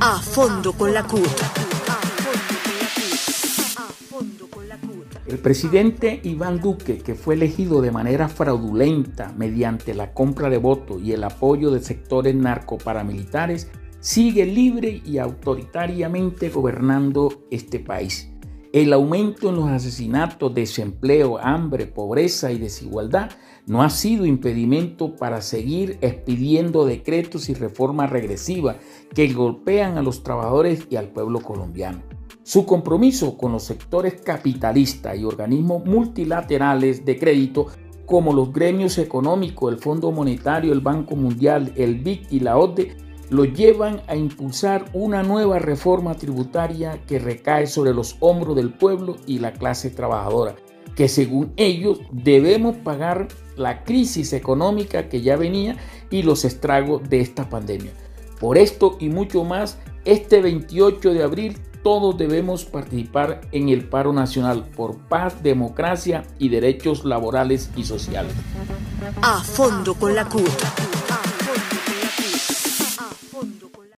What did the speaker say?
A fondo con la CUT. El presidente Iván Duque, que fue elegido de manera fraudulenta mediante la compra de votos y el apoyo de sectores narcoparamilitares, sigue libre y autoritariamente gobernando este país. El aumento en los asesinatos, desempleo, hambre, pobreza y desigualdad no ha sido impedimento para seguir expidiendo decretos y reformas regresivas que golpean a los trabajadores y al pueblo colombiano. Su compromiso con los sectores capitalistas y organismos multilaterales de crédito como los gremios económicos, el Fondo Monetario, el Banco Mundial, el BIC y la OCDE lo llevan a impulsar una nueva reforma tributaria que recae sobre los hombros del pueblo y la clase trabajadora, que según ellos debemos pagar la crisis económica que ya venía y los estragos de esta pandemia. Por esto y mucho más, este 28 de abril todos debemos participar en el paro nacional por paz, democracia y derechos laborales y sociales. A fondo con la CUT.